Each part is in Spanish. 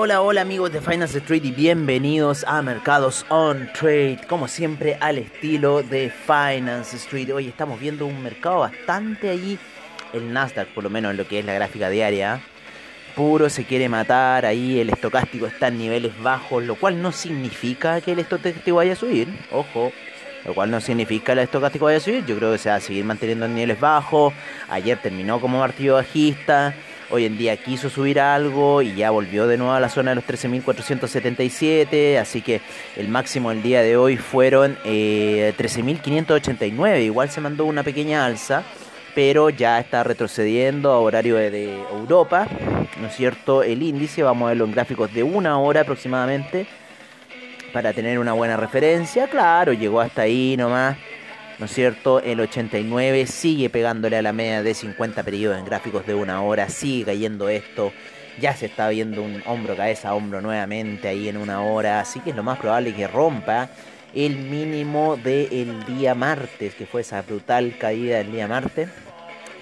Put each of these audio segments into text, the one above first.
Hola, hola, amigos de Finance Street y bienvenidos a Mercados on Trade, como siempre al estilo de Finance Street. Hoy estamos viendo un mercado bastante allí, el Nasdaq por lo menos en lo que es la gráfica diaria. Puro se quiere matar, ahí el estocástico está en niveles bajos, lo cual no significa que el estocástico vaya a subir, ojo, lo cual no significa que el estocástico vaya a subir, yo creo que se va a seguir manteniendo en niveles bajos, ayer terminó como martillo bajista, Hoy en día quiso subir algo y ya volvió de nuevo a la zona de los 13.477. Así que el máximo del día de hoy fueron 13.589. Eh, Igual se mandó una pequeña alza, pero ya está retrocediendo a horario de, Europa. ¿No es cierto? El índice, vamos a verlo en gráficos de una hora aproximadamente. Para tener una buena referencia. Claro, llegó hasta ahí nomás. ¿No es cierto? El 89 sigue pegándole a la media de 50 periodos en gráficos de una hora, sigue cayendo esto. Ya se está viendo un hombro, cabeza, hombro nuevamente ahí en una hora. Así que es lo más probable que rompa el mínimo del día martes, que fue esa brutal caída del día martes.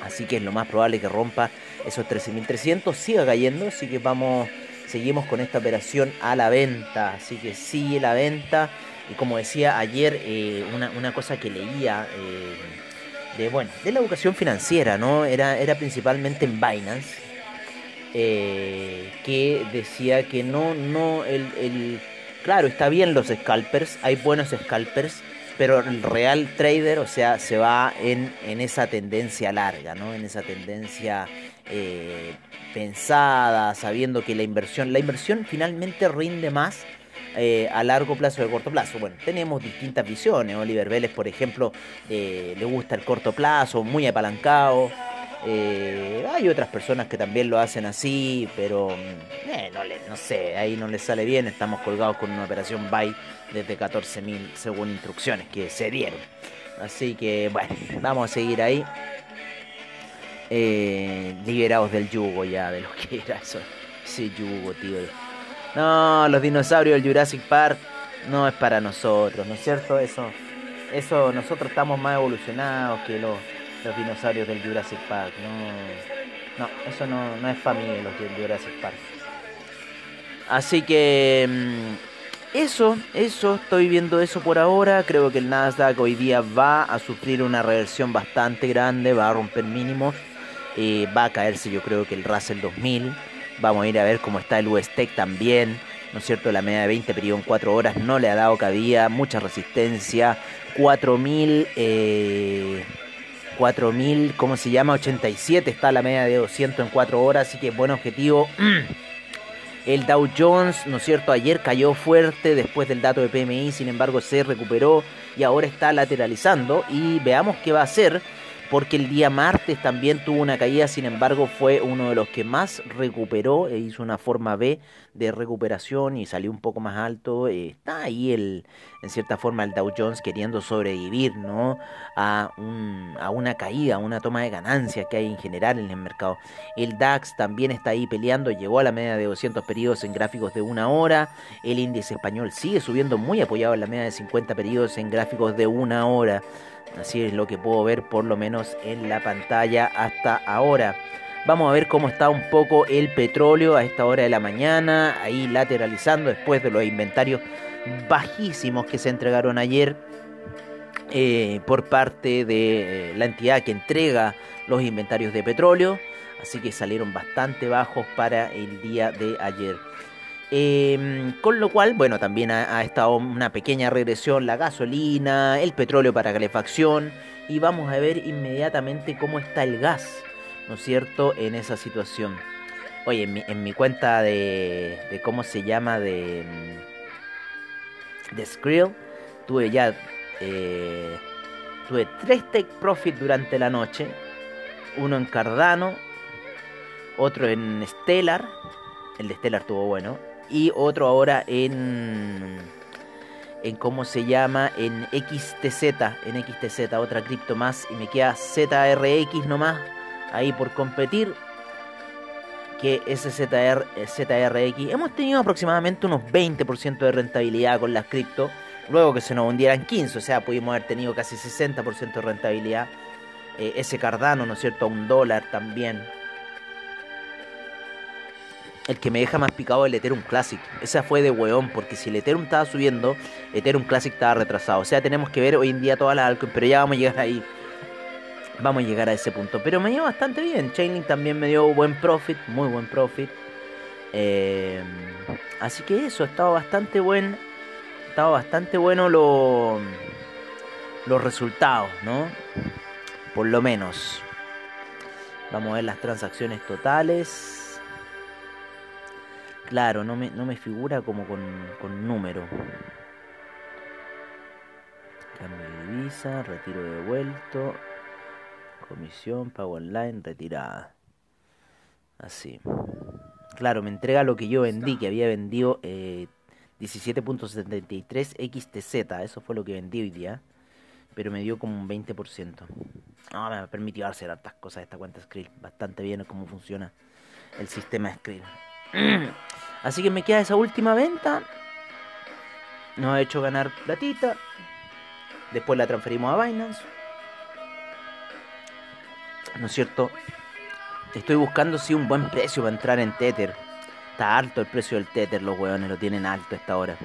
Así que es lo más probable que rompa esos 13.300. Siga cayendo, así que vamos, seguimos con esta operación a la venta. Así que sigue la venta. Y como decía ayer, eh, una, cosa que leía eh, de, bueno, de la educación financiera, ¿no? Era, era principalmente en Binance, eh, que decía que no, no, el, el, claro, está bien los scalpers, hay buenos scalpers, pero el real trader, o sea, se va en, en esa tendencia larga, ¿no? En esa tendencia pensada, sabiendo que la inversión, la inversión finalmente rinde más eh, a largo plazo o a corto plazo. Bueno, tenemos distintas visiones. Oliver Vélez, por ejemplo, eh, le gusta el corto plazo, muy apalancado. Eh, hay otras personas que también lo hacen así, pero no, no sé, ahí no les sale bien. Estamos colgados con una operación buy desde 14.000 según instrucciones que se dieron. Así que bueno, vamos a seguir ahí. liberados del yugo ya, de lo que era eso. Ese yugo, tío no, los dinosaurios del Jurassic Park no es para nosotros, ¿no es cierto? Eso, eso nosotros estamos más evolucionados que los, dinosaurios del Jurassic Park. No, no eso no, no es familia los del Jurassic Park. Así que mm, eso, eso, estoy viendo eso por ahora. Creo que el Nasdaq hoy día va a sufrir una reversión bastante grande, va a romper mínimos, eh, va a caerse yo creo que el Russell 2000 Vamos a ir a ver cómo está el USTEC también. ¿No es cierto? La media de 20 periodo en 4 horas no le ha dado cabida, mucha resistencia. 4000, eh, 4000, ¿cómo se llama? 87 está la media de 200 en 4 horas, así que buen objetivo. El Dow Jones, ¿no es cierto? Ayer cayó fuerte después del dato de PMI, sin embargo se recuperó y ahora está lateralizando. Y veamos qué va a hacer porque el día martes también tuvo una caída, sin embargo fue uno de los que más recuperó e hizo una forma B de recuperación y salió un poco más alto. Eh, está ahí el, en cierta forma el Dow Jones queriendo sobrevivir ¿no? a, a una caída, a una toma de ganancias que hay en general en el mercado. El DAX también está ahí peleando, llegó a la media de 200 periodos en gráficos de una hora. El índice español sigue subiendo muy apoyado en la media de 50 periodos en gráficos de una hora. Así es lo que puedo ver por lo menos en la pantalla hasta ahora. Vamos a ver cómo está un poco el petróleo a esta hora de la mañana, ahí lateralizando después de los inventarios bajísimos que se entregaron ayer eh, por parte de eh, la entidad que entrega los inventarios de petróleo. Así que salieron bastante bajos para el día de ayer. Em, con lo cual, bueno, también ha, estado una pequeña regresión la gasolina, el petróleo para calefacción y vamos a ver inmediatamente cómo está el gas, ¿no es cierto?, en esa situación. Oye, en mi, cuenta de, de, cómo se llama, de, de Skrill, tuve ya, eh, tuve tres take profit durante la noche, uno en Cardano, otro en Stellar, el de Stellar estuvo bueno, y otro ahora en en cómo se llama en XTZ, en XTZ, otra cripto más y me queda ZRX nomás ahí por competir que ese ZR, ZRX. Hemos tenido aproximadamente unos 20% de rentabilidad con las cripto, luego que se nos hundieran 15, o sea, pudimos haber tenido casi 60% de rentabilidad. Eh, ese Cardano, ¿no es cierto? A un dólar también. El que me deja más picado es el Ethereum Classic. Esa fue de weón, porque si el Ethereum estaba subiendo, Ethereum Classic estaba retrasado. O sea, tenemos que ver hoy en día todas las altcoins, pero ya vamos a llegar ahí. Vamos a llegar a ese punto. Pero me dio bastante bien. Chainlink también me dio buen profit, muy buen profit. Eh, así que eso, ha estado bastante buen. Ha estado bastante bueno lo, los resultados, ¿no? Por lo menos. Vamos a ver las transacciones totales. Claro, no me, no me figura como con, con número. Cambio de divisa, retiro devuelto. Comisión, pago online, retirada. Así. Claro, me entrega lo que yo vendí, que había vendido eh, 17.73 XTZ. Eso fue lo que vendí hoy día. Pero me dio como un 20%. No, me permitido hacer hartas cosas esta cuenta Skrill. Bastante bien cómo funciona el sistema Skrill. Así que me queda esa última venta. Nos ha hecho ganar platita. Después la transferimos a Binance. ¿No es cierto? Estoy buscando si un buen precio para entrar en Tether. Está alto el precio del Tether, los hueones lo tienen alto esta hora.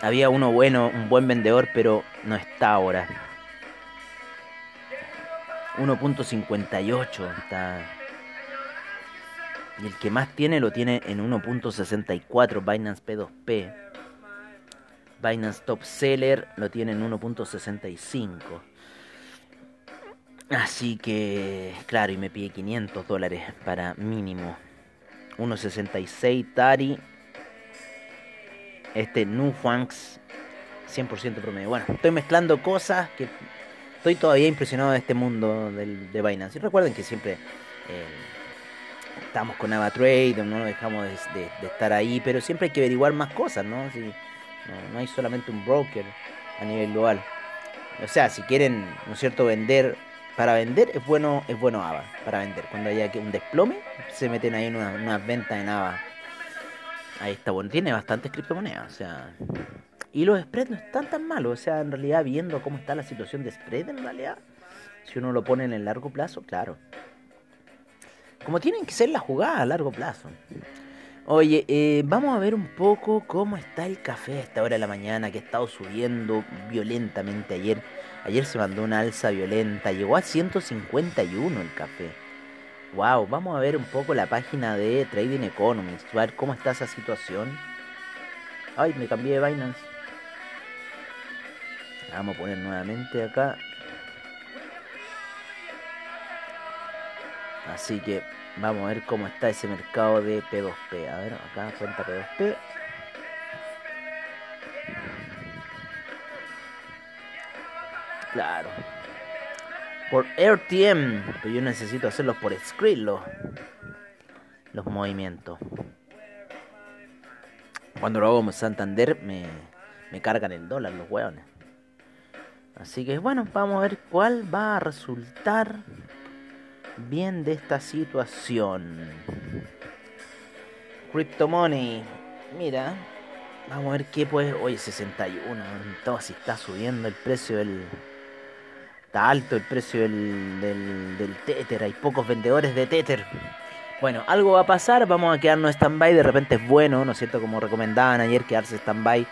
Había uno bueno, un buen vendedor, pero no está ahora. 1.58 está. Y el que más tiene lo tiene en 1.64 Binance P2P. Binance Top Seller lo tiene en 1.65. Así que, claro, y me pide 500 dólares para mínimo. 1.66 Tari. Este Nufanx 100% promedio. Bueno, estoy mezclando cosas que estoy todavía impresionado de este mundo del, de Binance. Y recuerden que siempre eh, estamos con AvaTrade, no dejamos de, estar ahí, pero siempre hay que averiguar más cosas, ¿no? no, no hay solamente un broker a nivel global. O sea, si quieren, ¿no es cierto?, vender para vender es bueno es bueno AVA para vender cuando haya un desplome se meten ahí en unas ventas en AVA ahí está bueno tiene bastantes criptomonedas o sea y los spreads no están tan malos o sea en realidad viendo cómo está la situación de spread en realidad si uno lo pone en el largo plazo claro como tienen que ser las jugadas a largo plazo Oye, eh, vamos a ver un poco cómo está el café a esta hora de la mañana que ha estado subiendo violentamente ayer. Ayer se mandó una alza violenta, llegó a 151 el café. Wow, vamos a ver un poco la página de Trading Economics, a ver cómo está esa situación. Ay, me cambié de Binance. vamos a poner nuevamente acá. Así que Vamos a ver cómo está ese mercado de P2P. A ver, acá cuenta P2P. Claro. Por RTM. Pero yo necesito hacerlos por screen los, los movimientos. Cuando lo hago en Santander me, me cargan el dólar los hueones. Así que bueno, vamos a ver cuál va a resultar bien de esta situación. Crypto Money, mira, vamos a ver qué pues. Oye, 61, todo si está subiendo el precio del. Está alto el precio del, del, del Tether, hay pocos vendedores de Tether. Bueno, algo va a pasar, vamos a quedarnos stand-by, de repente es bueno, ¿no es cierto? Como recomendaban ayer, quedarse stand-by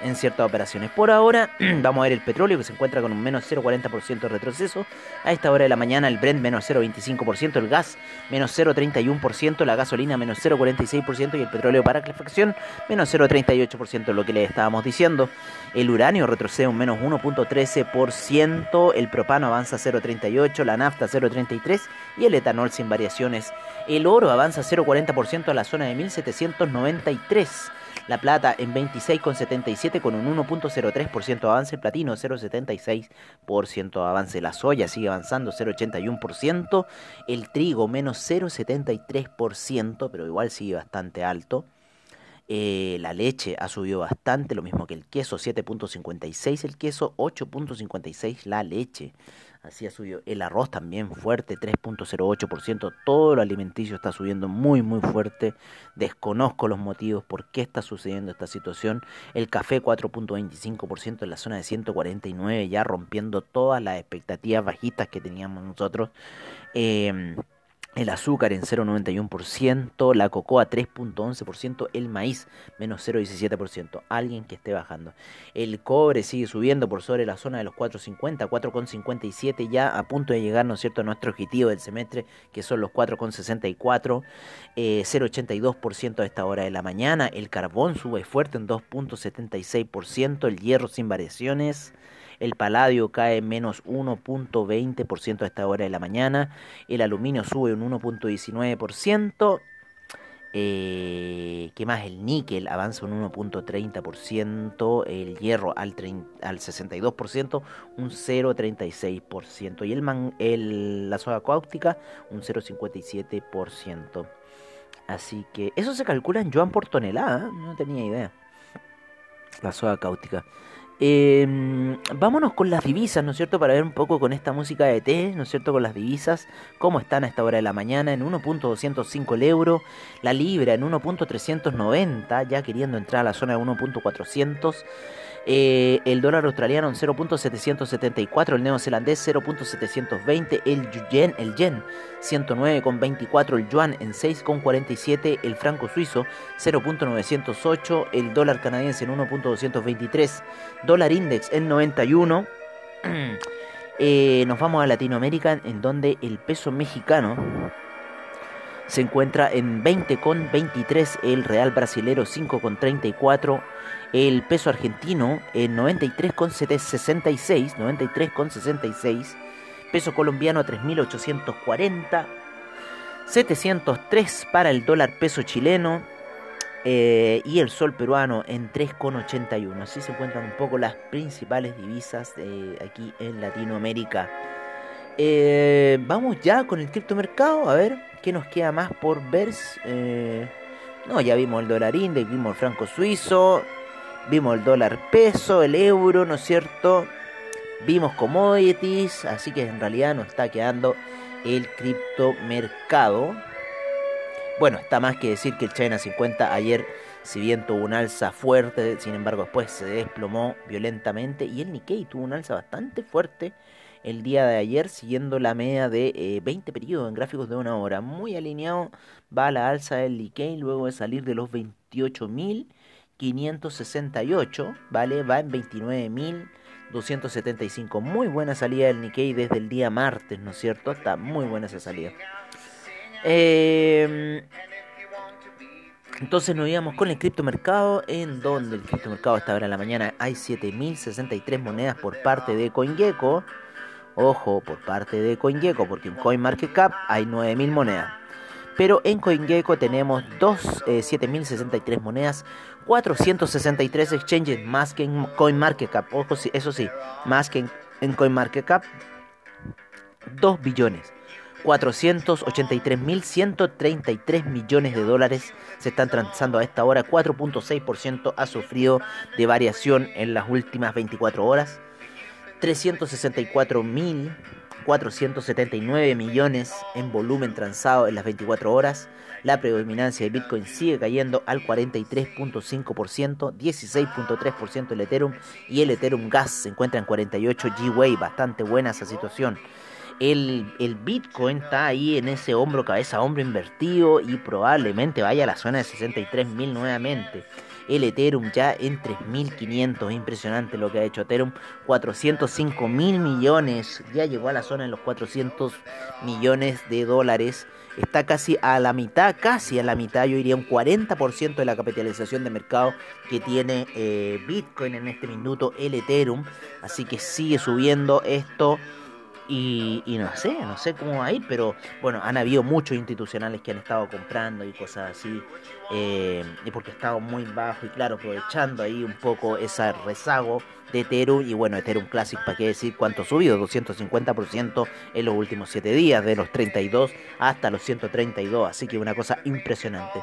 en ciertas operaciones. Por ahora, vamos a ver el petróleo que se encuentra con un menos 0,40% de retroceso. A esta hora de la mañana, el Brent menos 0,25%, el gas menos 0,31%, la gasolina menos 0,46% y el petróleo para calefacción menos 0,38%, lo que les estábamos diciendo. El uranio retrocede un menos 1,13%, el propano avanza 0,38%, la nafta 0,33% y el etanol sin variaciones. El oro avanza 0,40% a la zona de 1793. La plata en 26,77 con un 1.03% avance. El platino 0.76% avance. La soya sigue avanzando 0.81%. El trigo menos 0.73%, pero igual sigue bastante alto. Eh, la leche ha subido bastante, lo mismo que el queso, 7.56 el queso, 8.56 la leche. Así ha subido el arroz también fuerte, 3.08%. Todo lo alimenticio está subiendo muy, muy fuerte. Desconozco los motivos por qué está sucediendo esta situación. El café 4.25% en la zona de 149, ya rompiendo todas las expectativas bajitas que teníamos nosotros. Eh, el azúcar en 0,91%, la cocoa 3,11%, el maíz menos 0,17%, alguien que esté bajando. El cobre sigue subiendo por sobre la zona de los 4,50, 4,57 ya a punto de llegar, ¿no es cierto?, a nuestro objetivo del semestre, que son los 4,64, 0,82% a esta hora de la mañana. El carbón sube fuerte en 2,76%, el hierro sin variaciones. El paladio cae menos 1.20% a esta hora de la mañana. El aluminio sube un 1.19%. Eh, ¿Qué más? El níquel avanza un 1.30%, el hierro al, al 62%, un 0.36%, y el, el la soda cáustica un 0.57%. Así que eso se calcula en yuan por tonelada, ¿eh? no tenía idea. La soda cáustica. Eh, vámonos con las divisas, ¿no es cierto? Para ver un poco con esta música de T, ¿no es cierto? Con las divisas, cómo están a esta hora de la mañana en 1.205 el euro, la libra en 1.390, ya queriendo entrar a la zona de 1.400. Eh, el dólar australiano en 0.774, el neozelandés 0.720, el yen, el yen 109.24, el yuan en 6.47, el franco suizo 0.908, el dólar canadiense en 1.223, dólar index en 91. Eh, nos vamos a Latinoamérica en donde el peso mexicano se encuentra en 20,23, el real brasilero 5,34, el peso argentino en 93,66, 93,66, peso colombiano 3.840, 703 para el dólar peso chileno eh, y el sol peruano en 3,81. Así se encuentran un poco las principales divisas de aquí en Latinoamérica. Eh, vamos ya con el criptomercado, a ver qué nos queda más por ver. Eh, no, ya vimos el dólar index, vimos el franco suizo, Vimos el dólar peso, el euro, ¿no es cierto? Vimos commodities, así que en realidad nos está quedando el criptomercado. Bueno, está más que decir que el China 50 ayer, si bien tuvo un alza fuerte, sin embargo después se desplomó violentamente y el Nikkei tuvo un alza bastante fuerte el día de ayer, siguiendo la media de 20 eh, periodos en gráficos de una hora. Muy alineado va la alza del Nikkei luego de salir de los 28.000 568, ¿vale? Va en 29.275. Muy buena salida del Nikkei desde el día martes, ¿no es cierto? Está muy buena esa salida. Em, entonces nos íbamos con el criptomercado, en donde el criptomercado esta hora de la mañana hay 7.063 monedas por parte de CoinGecko. Ojo, por parte de CoinGecko, porque en CoinMarketCap hay 9.000 monedas. Pero en CoinGecko tenemos 7.063 eh, monedas, 463 exchanges más que en CoinMarketCap. Ojo, eso sí, más que en, CoinMarketCap. 2 billones. 483.133 millones de dólares se están transando a esta hora. 4.6% ha sufrido de variación en las últimas 24 horas. 364.000 479 millones en volumen transado en las 24 horas. La predominancia de Bitcoin sigue cayendo al 43.5%, 16.3% el Ethereum y el Ethereum Gas se encuentra en 48 G-Way, bastante buena esa situación. El, el, Bitcoin está ahí en ese hombro, cabeza, hombro invertido y probablemente vaya a la zona de 63.000 nuevamente el Ethereum ya en 3.500. Impresionante lo que ha hecho Ethereum. 405 mil millones. Ya llegó a la zona de los 400 millones de dólares. Está casi a la mitad, casi a la mitad, yo diría un 40% de la capitalización de mercado que tiene eh, Bitcoin en este minuto, el Ethereum. Así que sigue subiendo esto. Y, no sé, no sé cómo va a ir, pero bueno, han habido muchos institucionales que han estado comprando y cosas así, eh, y porque ha estado muy bajo y claro, aprovechando ahí un poco ese rezago de Ethereum, y bueno, Ethereum Classic, ¿para qué decir cuánto ha subido? 250% en los últimos 7 días, de los 32 hasta los 132, así que una cosa impresionante.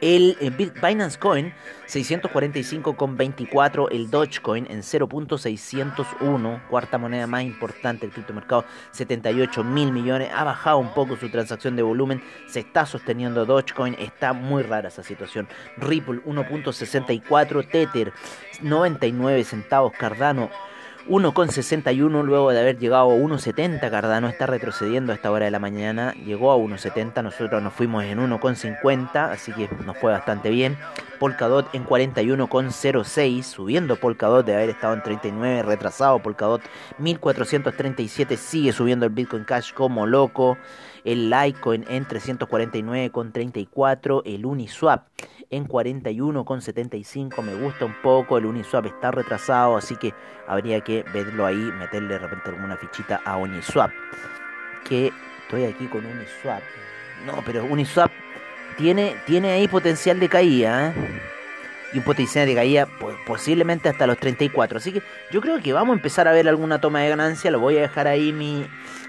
El, eh, Binance Coin 645,24, el Dogecoin en 0.601, cuarta moneda más importante del criptomercado, 78 mil millones, ha bajado un poco su transacción de volumen, se está sosteniendo Dogecoin, está muy rara esa situación. Ripple 1.64, Tether 99 centavos, Cardano 1,61 luego de haber llegado a 1,70. Cardano está retrocediendo a esta hora de la mañana. Llegó a 1,70. Nosotros nos fuimos en 1,50. Así que nos fue bastante bien. Polkadot en 41,06. Subiendo Polkadot de haber estado en 39. Retrasado Polkadot 1437. Sigue subiendo el Bitcoin Cash como loco. El Litecoin en 349,34. El Uniswap en 41,75. Me gusta un poco. El Uniswap está retrasado. Así que habría que verlo ahí. Meterle de repente alguna fichita a Uniswap. Que estoy aquí con Uniswap. No, pero Uniswap tiene, tiene ahí potencial de caída. ¿eh? Y un potencial de caída posiblemente hasta los 34. Así que yo creo que vamos a empezar a ver alguna toma de ganancia. Lo voy a dejar ahí mi,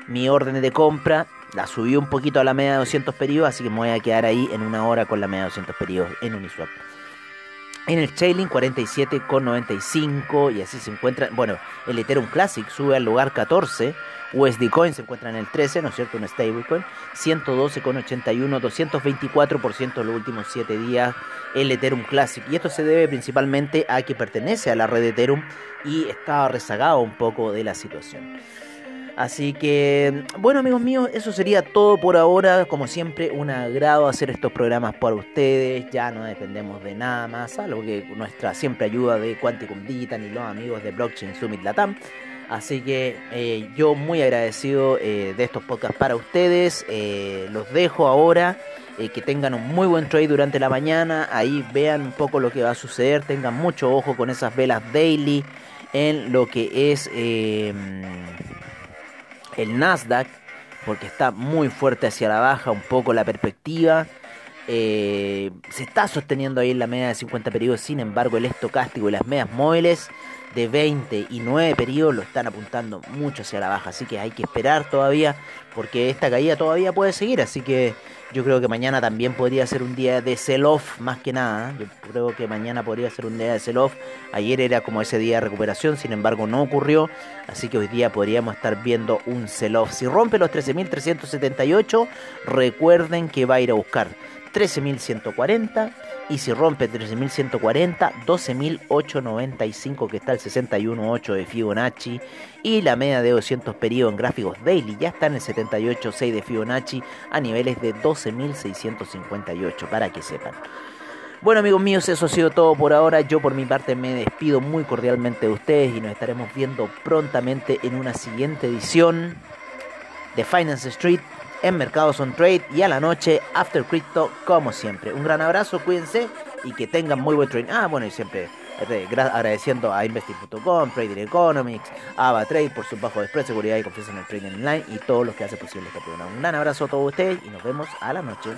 mi orden de compra. La subí un poquito a la media de 200 periodos, así que me voy a quedar ahí en una hora con la media de 200 periodos en Uniswap. En el Chainlink 47,95 y así se encuentra. Bueno, el Ethereum Classic sube al lugar 14. USD Coin se encuentra en el 13, ¿no es cierto? Un stablecoin. 112,81, 224% en los últimos 7 días. El Ethereum Classic. Y esto se debe principalmente a que pertenece a la red Ethereum y está rezagado un poco de la situación. Así que, bueno amigos míos, eso sería todo por ahora. Como siempre, un agrado hacer estos programas para ustedes. Ya no dependemos de nada más, salvo que nuestra siempre ayuda de Quanticum Digital y los amigos de Blockchain Summit Latam. Así que eh, yo muy agradecido eh, de estos podcasts para ustedes. Eh, los dejo ahora. que tengan un muy buen trade durante la mañana. Ahí vean un poco lo que va a suceder. Tengan mucho ojo con esas velas daily en lo que es el Nasdaq, porque está muy fuerte hacia la baja, un poco la perspectiva. Eh, se está sosteniendo ahí en la media de 50 periodos, sin embargo el estocástico y las medias móviles de 20 y 9 periodos lo están apuntando mucho hacia la baja, así que hay que esperar todavía porque esta caída todavía puede seguir, así que yo creo que mañana también podría ser un día de sell-off más que nada, yo creo que mañana podría ser un día de sell-off, ayer era como ese día de recuperación, sin embargo no ocurrió, así que hoy día podríamos estar viendo un sell-off. Si rompe los 13.378, recuerden que va a ir a buscar 13.140 y si rompe 13.140, 12.895 que está el 61.8 de Fibonacci y la media de 200 periodos en gráficos daily ya está en el 78.6 de Fibonacci a niveles de 12.658 para que sepan. Bueno amigos míos, eso ha sido todo por ahora. Yo por mi parte me despido muy cordialmente de ustedes y nos estaremos viendo prontamente en una siguiente edición de Finance Street en Mercados on Trade y a la noche After Crypto como siempre. Un gran abrazo, cuídense y que tengan muy buen trading. Ah, bueno, y siempre eh, agradeciendo a investing.com, Trading Economics, AvaTrade por su bajo de seguridad y confianza en el trading online y todos los que hacen posible este programa. Un gran abrazo a todos ustedes y nos vemos a la noche.